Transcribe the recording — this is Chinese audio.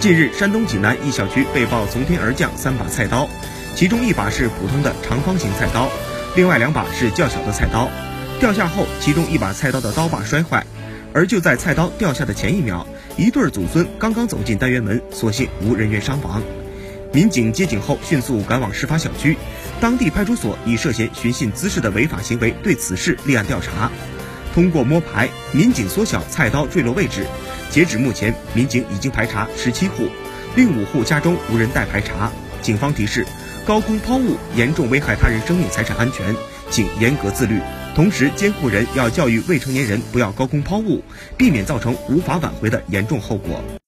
近日，山东济南一小区被曝从天而降三把菜刀，其中一把是普通的长方形菜刀，另外两把是较小的菜刀。掉下后，其中一把菜刀的刀把摔坏，而就在菜刀掉下的前一秒，一对祖孙刚刚走进单元门，所幸无人员伤亡。民警接警后迅速赶往事发小区，当地派出所以涉嫌寻衅滋事的违法行为对此事立案调查。通过摸排，民警缩小菜刀坠落位置。截止目前，民警已经排查十七户，另五户家中无人待排查。警方提示：高空抛物严重危害他人生命财产安全，请严格自律。同时，监护人要教育未成年人不要高空抛物，避免造成无法挽回的严重后果。